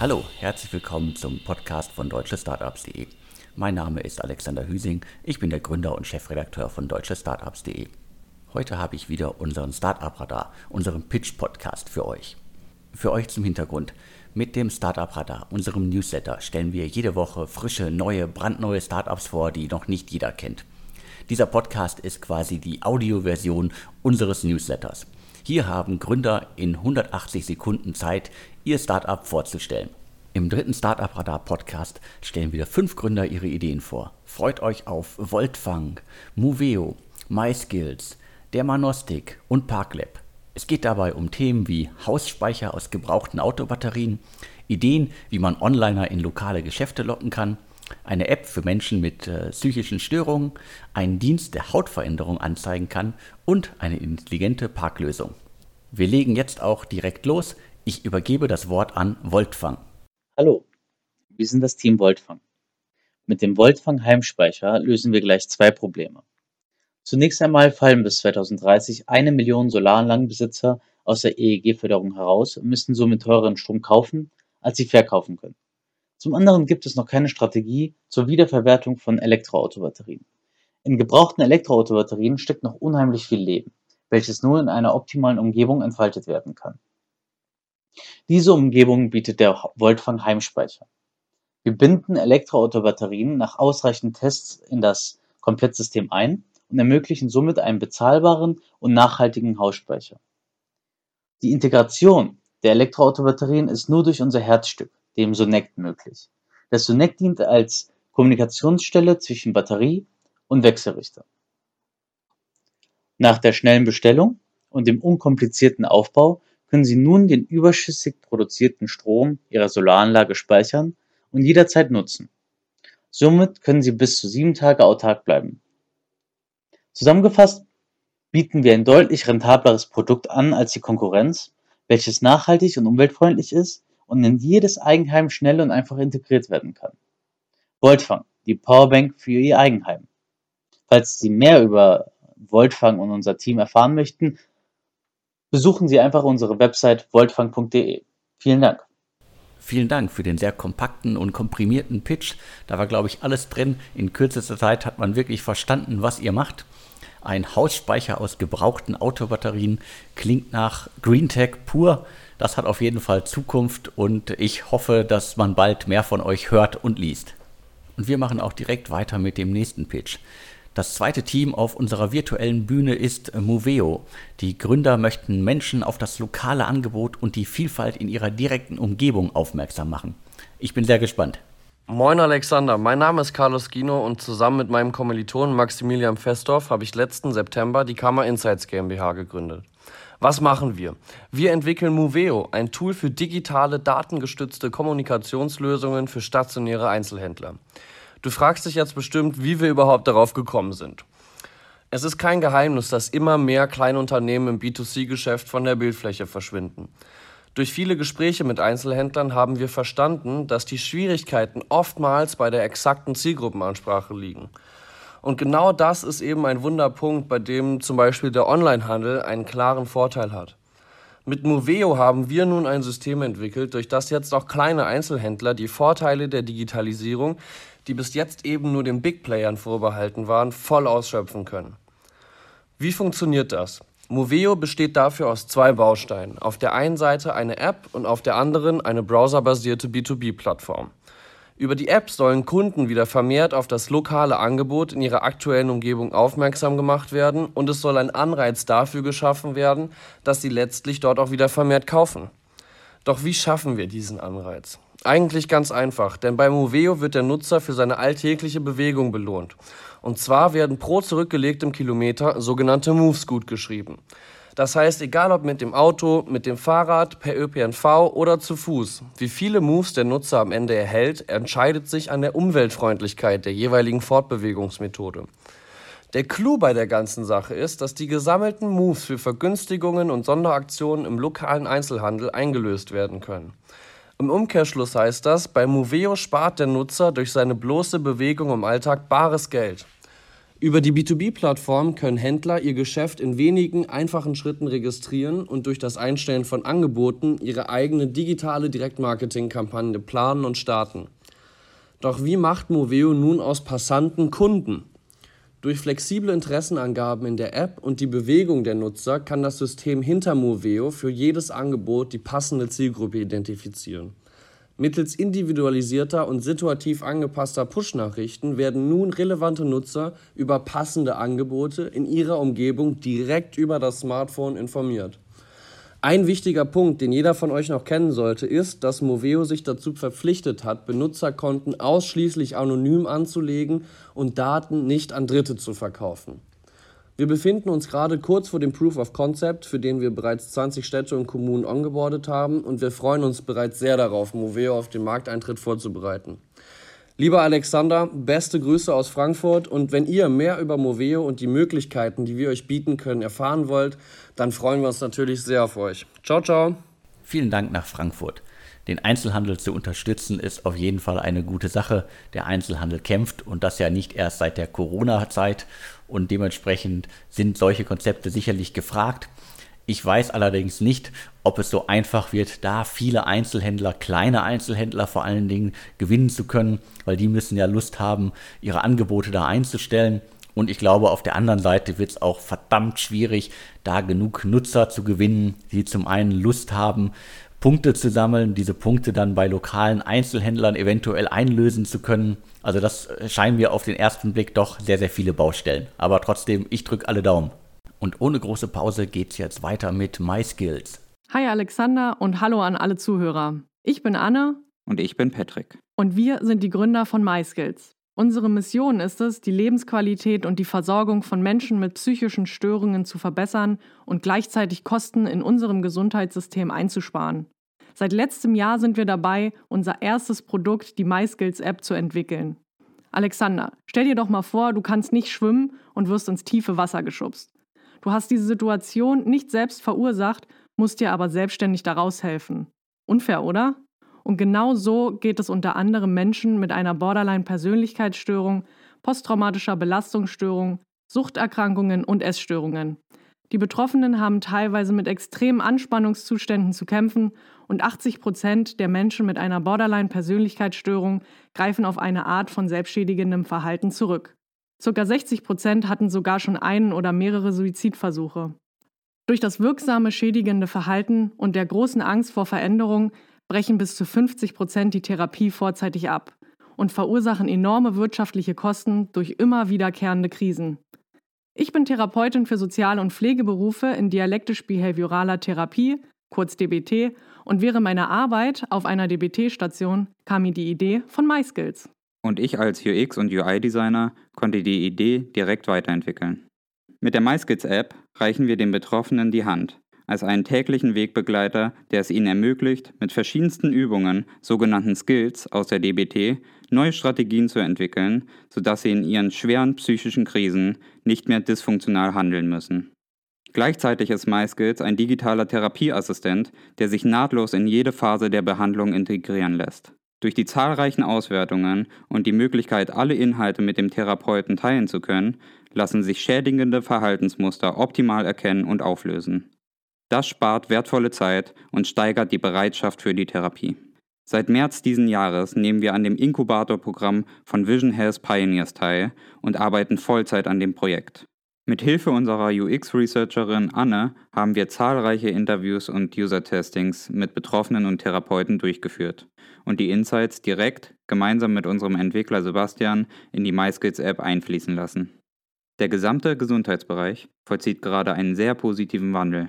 Hallo, herzlich willkommen zum Podcast von deutschestartups.de. Mein Name ist Alexander Hüsing, ich bin der Gründer und Chefredakteur von deutschestartups.de. Heute habe ich wieder unseren Startup Radar, unseren Pitch Podcast für euch. Für euch zum Hintergrund. Mit dem Startup Radar, unserem Newsletter, stellen wir jede Woche frische, neue, brandneue Startups vor, die noch nicht jeder kennt. Dieser Podcast ist quasi die Audioversion unseres Newsletters. Hier haben Gründer in 180 Sekunden Zeit, ihr Startup vorzustellen. Im dritten Startup Radar Podcast stellen wieder fünf Gründer ihre Ideen vor. Freut euch auf Voltfang, Moveo, MySkills, Dermanostik und Parklab. Es geht dabei um Themen wie Hausspeicher aus gebrauchten Autobatterien, Ideen, wie man Onliner in lokale Geschäfte locken kann, eine App für Menschen mit äh, psychischen Störungen, einen Dienst, der Hautveränderung anzeigen kann und eine intelligente Parklösung. Wir legen jetzt auch direkt los. Ich übergebe das Wort an Voltfang. Hallo, wir sind das Team Voltfang. Mit dem Voltfang Heimspeicher lösen wir gleich zwei Probleme. Zunächst einmal fallen bis 2030 eine Million Solaranlagenbesitzer aus der EEG-Förderung heraus und müssten somit teureren Strom kaufen, als sie verkaufen können. Zum anderen gibt es noch keine Strategie zur Wiederverwertung von Elektroautobatterien. In gebrauchten Elektroautobatterien steckt noch unheimlich viel Leben, welches nur in einer optimalen Umgebung entfaltet werden kann. Diese Umgebung bietet der Voltfang Heimspeicher. Wir binden Elektroautobatterien nach ausreichenden Tests in das Komplettsystem ein und ermöglichen somit einen bezahlbaren und nachhaltigen Hausspeicher. Die Integration der Elektroautobatterien ist nur durch unser Herzstück, dem Sonect möglich. Das Sonect dient als Kommunikationsstelle zwischen Batterie und Wechselrichter. Nach der schnellen Bestellung und dem unkomplizierten Aufbau können Sie nun den überschüssig produzierten Strom Ihrer Solaranlage speichern und jederzeit nutzen. Somit können Sie bis zu sieben Tage autark bleiben. Zusammengefasst bieten wir ein deutlich rentableres Produkt an als die Konkurrenz, welches nachhaltig und umweltfreundlich ist und in jedes Eigenheim schnell und einfach integriert werden kann. Voltfang, die Powerbank für Ihr Eigenheim. Falls Sie mehr über Voltfang und unser Team erfahren möchten, besuchen Sie einfach unsere Website voltfang.de. Vielen Dank. Vielen Dank für den sehr kompakten und komprimierten Pitch. Da war, glaube ich, alles drin. In kürzester Zeit hat man wirklich verstanden, was ihr macht. Ein Hausspeicher aus gebrauchten Autobatterien klingt nach Greentech pur. Das hat auf jeden Fall Zukunft und ich hoffe, dass man bald mehr von euch hört und liest. Und wir machen auch direkt weiter mit dem nächsten Pitch. Das zweite Team auf unserer virtuellen Bühne ist Moveo. Die Gründer möchten Menschen auf das lokale Angebot und die Vielfalt in ihrer direkten Umgebung aufmerksam machen. Ich bin sehr gespannt. Moin Alexander, mein Name ist Carlos Gino und zusammen mit meinem Kommilitonen Maximilian Festorf habe ich letzten September die Kammer Insights GmbH gegründet. Was machen wir? Wir entwickeln Moveo, ein Tool für digitale, datengestützte Kommunikationslösungen für stationäre Einzelhändler. Du fragst dich jetzt bestimmt, wie wir überhaupt darauf gekommen sind. Es ist kein Geheimnis, dass immer mehr Kleinunternehmen im B2C-Geschäft von der Bildfläche verschwinden. Durch viele Gespräche mit Einzelhändlern haben wir verstanden, dass die Schwierigkeiten oftmals bei der exakten Zielgruppenansprache liegen. Und genau das ist eben ein Wunderpunkt, bei dem zum Beispiel der Onlinehandel einen klaren Vorteil hat. Mit Moveo haben wir nun ein System entwickelt, durch das jetzt auch kleine Einzelhändler die Vorteile der Digitalisierung, die bis jetzt eben nur den Big Playern vorbehalten waren, voll ausschöpfen können. Wie funktioniert das? Moveo besteht dafür aus zwei Bausteinen. Auf der einen Seite eine App und auf der anderen eine browserbasierte B2B-Plattform. Über die App sollen Kunden wieder vermehrt auf das lokale Angebot in ihrer aktuellen Umgebung aufmerksam gemacht werden und es soll ein Anreiz dafür geschaffen werden, dass sie letztlich dort auch wieder vermehrt kaufen. Doch wie schaffen wir diesen Anreiz? Eigentlich ganz einfach, denn bei Moveo wird der Nutzer für seine alltägliche Bewegung belohnt. Und zwar werden pro zurückgelegtem Kilometer sogenannte Moves gut geschrieben. Das heißt, egal ob mit dem Auto, mit dem Fahrrad, per ÖPNV oder zu Fuß, wie viele Moves der Nutzer am Ende erhält, entscheidet sich an der Umweltfreundlichkeit der jeweiligen Fortbewegungsmethode. Der Clou bei der ganzen Sache ist, dass die gesammelten Moves für Vergünstigungen und Sonderaktionen im lokalen Einzelhandel eingelöst werden können. Im Umkehrschluss heißt das, bei Moveo spart der Nutzer durch seine bloße Bewegung im Alltag bares Geld. Über die B2B-Plattform können Händler ihr Geschäft in wenigen einfachen Schritten registrieren und durch das Einstellen von Angeboten ihre eigene digitale Direktmarketing-Kampagne planen und starten. Doch wie macht Moveo nun aus Passanten Kunden? Durch flexible Interessenangaben in der App und die Bewegung der Nutzer kann das System hinter Moveo für jedes Angebot die passende Zielgruppe identifizieren. Mittels individualisierter und situativ angepasster Push-Nachrichten werden nun relevante Nutzer über passende Angebote in ihrer Umgebung direkt über das Smartphone informiert. Ein wichtiger Punkt, den jeder von euch noch kennen sollte, ist, dass Moveo sich dazu verpflichtet hat, Benutzerkonten ausschließlich anonym anzulegen und Daten nicht an Dritte zu verkaufen. Wir befinden uns gerade kurz vor dem Proof of Concept, für den wir bereits 20 Städte und Kommunen ongeboardet haben und wir freuen uns bereits sehr darauf, Moveo auf den Markteintritt vorzubereiten. Lieber Alexander, beste Grüße aus Frankfurt und wenn ihr mehr über Moveo und die Möglichkeiten, die wir euch bieten können, erfahren wollt, dann freuen wir uns natürlich sehr auf euch. Ciao, ciao. Vielen Dank nach Frankfurt. Den Einzelhandel zu unterstützen ist auf jeden Fall eine gute Sache. Der Einzelhandel kämpft und das ja nicht erst seit der Corona-Zeit und dementsprechend sind solche Konzepte sicherlich gefragt. Ich weiß allerdings nicht, ob es so einfach wird, da viele Einzelhändler, kleine Einzelhändler vor allen Dingen gewinnen zu können, weil die müssen ja Lust haben, ihre Angebote da einzustellen. Und ich glaube, auf der anderen Seite wird es auch verdammt schwierig, da genug Nutzer zu gewinnen, die zum einen Lust haben, Punkte zu sammeln, diese Punkte dann bei lokalen Einzelhändlern eventuell einlösen zu können. Also das scheinen mir auf den ersten Blick doch sehr, sehr viele Baustellen. Aber trotzdem, ich drücke alle Daumen. Und ohne große Pause geht's jetzt weiter mit MySkills. Hi Alexander und hallo an alle Zuhörer. Ich bin Anne. Und ich bin Patrick. Und wir sind die Gründer von MySkills. Unsere Mission ist es, die Lebensqualität und die Versorgung von Menschen mit psychischen Störungen zu verbessern und gleichzeitig Kosten in unserem Gesundheitssystem einzusparen. Seit letztem Jahr sind wir dabei, unser erstes Produkt, die MySkills-App, zu entwickeln. Alexander, stell dir doch mal vor, du kannst nicht schwimmen und wirst ins tiefe Wasser geschubst. Du hast diese Situation nicht selbst verursacht, musst dir aber selbstständig daraus helfen. Unfair, oder? Und genau so geht es unter anderem Menschen mit einer Borderline-Persönlichkeitsstörung, posttraumatischer Belastungsstörung, Suchterkrankungen und Essstörungen. Die Betroffenen haben teilweise mit extremen Anspannungszuständen zu kämpfen und 80 Prozent der Menschen mit einer Borderline-Persönlichkeitsstörung greifen auf eine Art von selbstschädigendem Verhalten zurück. Circa 60 Prozent hatten sogar schon einen oder mehrere Suizidversuche. Durch das wirksame schädigende Verhalten und der großen Angst vor Veränderung brechen bis zu 50 Prozent die Therapie vorzeitig ab und verursachen enorme wirtschaftliche Kosten durch immer wiederkehrende Krisen. Ich bin Therapeutin für Sozial- und Pflegeberufe in dialektisch-behavioraler Therapie, kurz DBT, und während meiner Arbeit auf einer DBT-Station kam mir die Idee von MySkills. Und ich als UX- und UI-Designer konnte die Idee direkt weiterentwickeln. Mit der MySkills-App reichen wir den Betroffenen die Hand als einen täglichen Wegbegleiter, der es ihnen ermöglicht, mit verschiedensten Übungen, sogenannten Skills aus der DBT, neue Strategien zu entwickeln, sodass sie in ihren schweren psychischen Krisen nicht mehr dysfunktional handeln müssen. Gleichzeitig ist MySkills ein digitaler Therapieassistent, der sich nahtlos in jede Phase der Behandlung integrieren lässt. Durch die zahlreichen Auswertungen und die Möglichkeit, alle Inhalte mit dem Therapeuten teilen zu können, lassen sich schädigende Verhaltensmuster optimal erkennen und auflösen. Das spart wertvolle Zeit und steigert die Bereitschaft für die Therapie. Seit März diesen Jahres nehmen wir an dem Inkubatorprogramm von Vision Health Pioneers teil und arbeiten Vollzeit an dem Projekt. Mit Hilfe unserer UX-Researcherin Anne haben wir zahlreiche Interviews und User-Testings mit Betroffenen und Therapeuten durchgeführt und die Insights direkt gemeinsam mit unserem Entwickler Sebastian in die MySkills-App einfließen lassen. Der gesamte Gesundheitsbereich vollzieht gerade einen sehr positiven Wandel.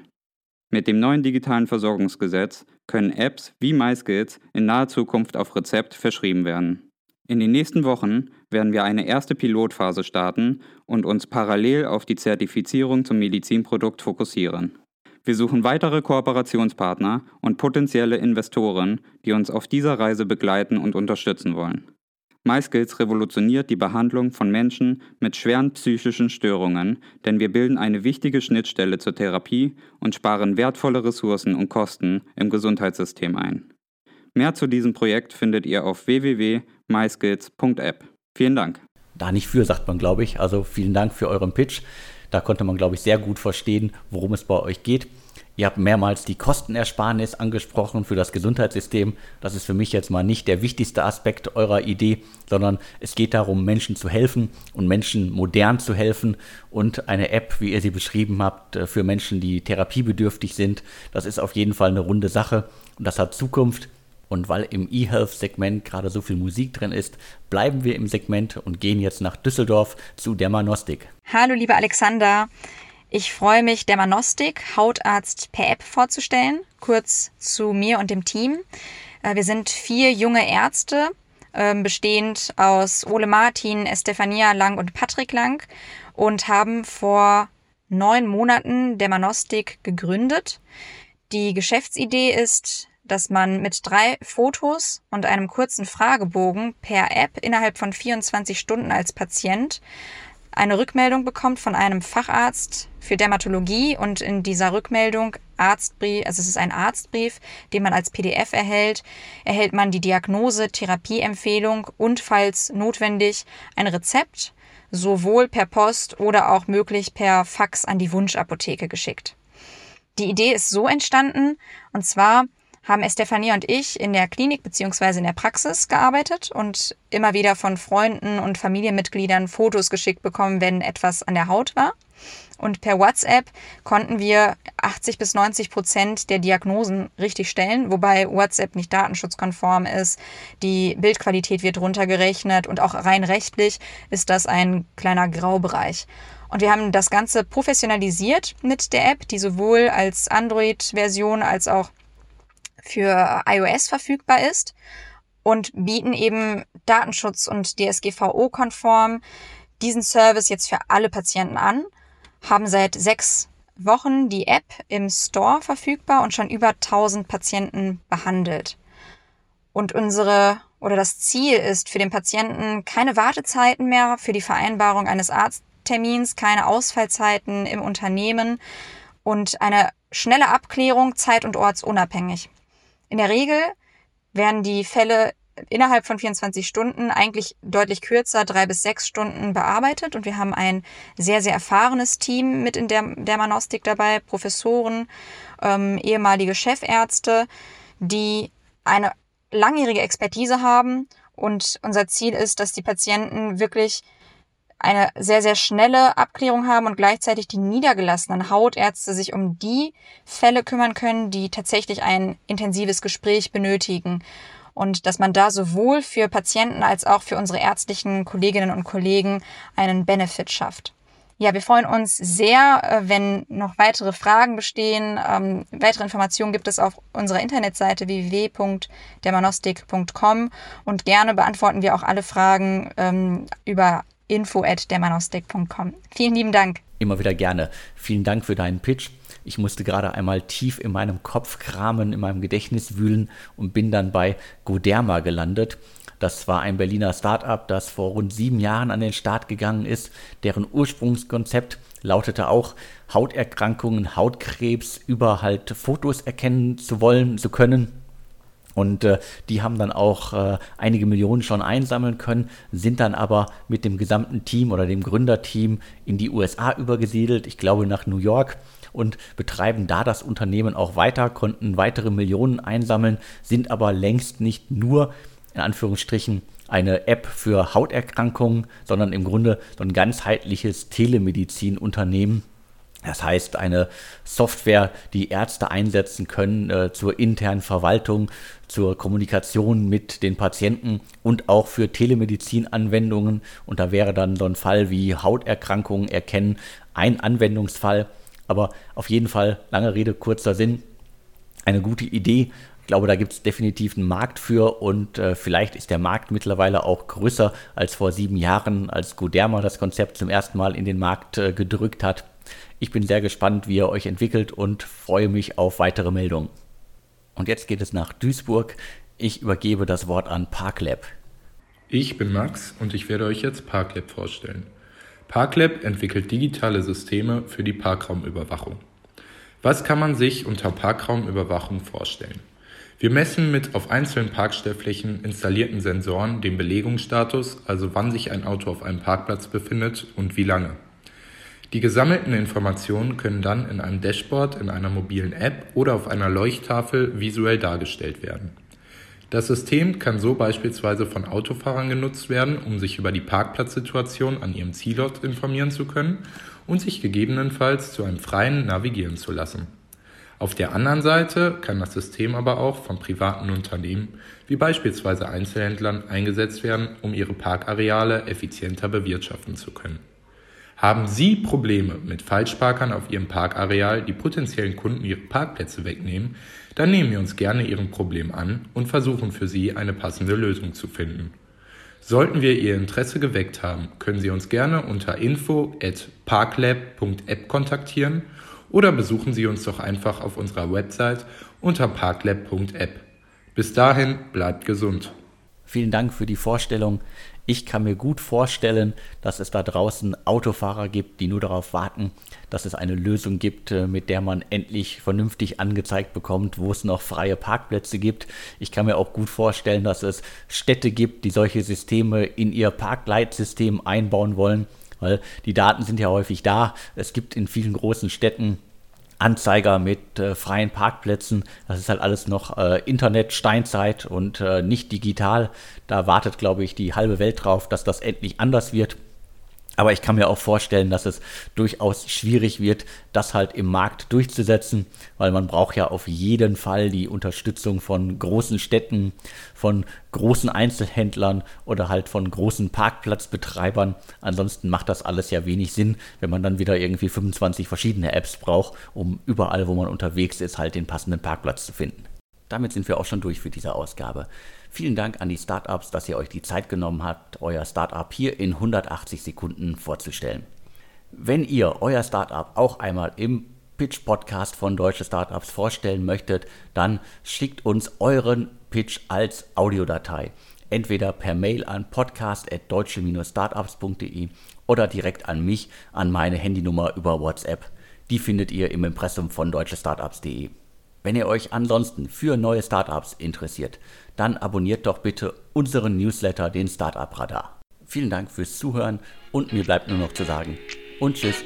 Mit dem neuen digitalen Versorgungsgesetz können Apps wie MySkills in naher Zukunft auf Rezept verschrieben werden. In den nächsten Wochen werden wir eine erste Pilotphase starten und uns parallel auf die Zertifizierung zum Medizinprodukt fokussieren. Wir suchen weitere Kooperationspartner und potenzielle Investoren, die uns auf dieser Reise begleiten und unterstützen wollen. MySkills revolutioniert die Behandlung von Menschen mit schweren psychischen Störungen, denn wir bilden eine wichtige Schnittstelle zur Therapie und sparen wertvolle Ressourcen und Kosten im Gesundheitssystem ein. Mehr zu diesem Projekt findet ihr auf www.myskills.app. Vielen Dank. da nicht für, sagt man, glaube ich. Also vielen Dank für euren Pitch. Da konnte man, glaube ich, sehr gut verstehen, worum es bei euch geht. Ihr habt mehrmals die Kostenersparnis angesprochen für das Gesundheitssystem. Das ist für mich jetzt mal nicht der wichtigste Aspekt eurer Idee, sondern es geht darum, Menschen zu helfen und Menschen modern zu helfen. Und eine App, wie ihr sie beschrieben habt, äh, für Menschen, die therapiebedürftig sind, das ist auf jeden Fall eine runde Sache und das hat Zukunft. Und weil im eHealth-Segment gerade so viel Musik drin ist, bleiben wir im Segment und gehen jetzt nach Düsseldorf zu Dermanostik. Hallo, lieber Alexander. Ich freue mich, Dermanostik, Hautarzt per App vorzustellen. Kurz zu mir und dem Team. Äh, wir sind vier junge Ärzte, ähm, bestehend aus Ole Martin, Estefania Lang und Patrick Lang und haben vor neun Monaten Dermanostik gegründet. Die Geschäftsidee ist, dass man mit drei Fotos und einem kurzen Fragebogen per App innerhalb von 24 Stunden als Patient eine Rückmeldung bekommt von einem Facharzt für Dermatologie und in dieser Rückmeldung Arztbrief, also es ist ein Arztbrief, den man als PDF erhält, erhält man die Diagnose, Therapieempfehlung und falls notwendig ein Rezept, sowohl per Post oder auch möglich per Fax an die Wunschapotheke geschickt. Die Idee ist so entstanden, und zwar haben Estefania und ich in der Klinik beziehungsweise in der Praxis gearbeitet und immer wieder von Freunden und Familienmitgliedern Fotos geschickt bekommen, wenn etwas an der Haut war. Und per WhatsApp konnten wir 80 bis 90 Prozent der Diagnosen richtig stellen, wobei WhatsApp nicht datenschutzkonform ist. Die Bildqualität wird runtergerechnet und auch rein rechtlich ist das ein kleiner Graubereich. Und wir haben das Ganze professionalisiert mit der App, die sowohl als Android-Version als auch für iOS verfügbar ist und bieten eben Datenschutz und DSGVO-konform diesen Service jetzt für alle Patienten an, haben seit sechs Wochen die App im Store verfügbar und schon über 1000 Patienten behandelt. Und unsere oder das Ziel ist für den Patienten keine Wartezeiten mehr für die Vereinbarung eines Arzttermins, keine Ausfallzeiten im Unternehmen und eine schnelle Abklärung zeit- und ortsunabhängig. In der Regel werden die Fälle innerhalb von 24 Stunden, eigentlich deutlich kürzer, drei bis sechs Stunden bearbeitet. Und wir haben ein sehr, sehr erfahrenes Team mit in der Dermanostik dabei, Professoren, ähm, ehemalige Chefärzte, die eine langjährige Expertise haben. Und unser Ziel ist, dass die Patienten wirklich eine sehr, sehr schnelle Abklärung haben und gleichzeitig die niedergelassenen Hautärzte sich um die Fälle kümmern können, die tatsächlich ein intensives Gespräch benötigen. Und dass man da sowohl für Patienten als auch für unsere ärztlichen Kolleginnen und Kollegen einen Benefit schafft. Ja, wir freuen uns sehr, äh, wenn noch weitere Fragen bestehen. Ähm, weitere Informationen gibt es auf unserer Internetseite www.dermanostik.com und gerne beantworten wir auch alle Fragen ähm, über info@dermanostik.com. Vielen lieben Dank. Immer wieder gerne. Vielen Dank für deinen Pitch. Ich musste gerade einmal tief in meinem Kopf kramen, in meinem Gedächtnis wühlen und bin dann bei Goderma gelandet. Das war ein Berliner Startup, das vor rund sieben Jahren an den Start gegangen ist. Deren Ursprungskonzept lautete auch, Hauterkrankungen, Hautkrebs über halt Fotos erkennen zu wollen, zu können und äh, die haben dann auch äh, einige Millionen schon einsammeln können, sind dann aber mit dem gesamten Team oder dem Gründerteam in die USA übergesiedelt, ich glaube nach New York und betreiben da das Unternehmen auch weiter, konnten weitere Millionen einsammeln, sind aber längst nicht nur in Anführungsstrichen eine App für Hauterkrankungen, sondern im Grunde so ein ganzheitliches Telemedizinunternehmen das heißt, eine Software, die Ärzte einsetzen können äh, zur internen Verwaltung, zur Kommunikation mit den Patienten und auch für Telemedizinanwendungen. Und da wäre dann so ein Fall wie Hauterkrankungen erkennen ein Anwendungsfall. Aber auf jeden Fall, lange Rede, kurzer Sinn, eine gute Idee. Ich glaube, da gibt es definitiv einen Markt für und äh, vielleicht ist der Markt mittlerweile auch größer als vor sieben Jahren, als Goderma das Konzept zum ersten Mal in den Markt äh, gedrückt hat. Ich bin sehr gespannt, wie ihr euch entwickelt und freue mich auf weitere Meldungen. Und jetzt geht es nach Duisburg. Ich übergebe das Wort an Parklab. Ich bin Max und ich werde euch jetzt Parklab vorstellen. Parklab entwickelt digitale Systeme für die Parkraumüberwachung. Was kann man sich unter Parkraumüberwachung vorstellen? Wir messen mit auf einzelnen Parkstellflächen installierten Sensoren den Belegungsstatus, also wann sich ein Auto auf einem Parkplatz befindet und wie lange. Die gesammelten Informationen können dann in einem Dashboard, in einer mobilen App oder auf einer Leuchttafel visuell dargestellt werden. Das System kann so beispielsweise von Autofahrern genutzt werden, um sich über die Parkplatzsituation an ihrem Zielort informieren zu können und sich gegebenenfalls zu einem freien navigieren zu lassen. Auf der anderen Seite kann das System aber auch von privaten Unternehmen wie beispielsweise Einzelhändlern eingesetzt werden, um ihre Parkareale effizienter bewirtschaften zu können. Haben Sie Probleme mit Falschparkern auf Ihrem Parkareal, die potenziellen Kunden ihre Parkplätze wegnehmen, dann nehmen wir uns gerne Ihrem Problem an und versuchen für Sie eine passende Lösung zu finden. Sollten wir Ihr Interesse geweckt haben, können Sie uns gerne unter info at parklab.app kontaktieren oder besuchen Sie uns doch einfach auf unserer Website unter parklab.app. Bis dahin bleibt gesund. Vielen Dank für die Vorstellung. Ich kann mir gut vorstellen, dass es da draußen Autofahrer gibt, die nur darauf warten, dass es eine Lösung gibt, äh, mit der man endlich vernünftig angezeigt bekommt, wo es noch freie Parkplätze gibt. Ich kann mir auch gut vorstellen, dass es Städte gibt, die solche Systeme in ihr Parkleitsystem einbauen wollen weil die Daten sind ja häufig da. Es gibt in vielen großen Städten Anzeiger mit äh, freien Parkplätzen. Das ist halt alles noch äh, Internet, Steinzeit und äh, nicht digital. Da wartet, glaube ich, die halbe Welt drauf, dass das endlich anders wird. Aber ich kann mir auch vorstellen, dass es durchaus schwierig wird, das halt im Markt durchzusetzen, weil man braucht ja auf jeden Fall die Unterstützung von großen Städten, von großen Einzelhändlern oder halt von großen Parkplatzbetreibern. Ansonsten macht das alles ja wenig Sinn, wenn man dann wieder irgendwie 25 verschiedene Apps braucht, um überall, wo man unterwegs ist, halt den passenden Parkplatz zu finden. Damit sind wir auch schon durch für diese Ausgabe. Vielen Dank an die Startups, dass ihr euch die Zeit genommen habt, euer Startup hier in 180 Sekunden vorzustellen. Wenn ihr euer Startup auch einmal im Pitch Podcast von Deutsche Startups vorstellen möchtet, dann schickt uns euren Pitch als Audiodatei. Entweder per Mail an podcast.deutsche-startups.de oder direkt an mich, an meine Handynummer über WhatsApp. Die findet ihr im Impressum von deutschestartups.de. Wenn ihr euch ansonsten für neue Startups interessiert, dann abonniert doch bitte unseren Newsletter, den Startup Radar. Vielen Dank fürs Zuhören und mir bleibt nur noch zu sagen und tschüss.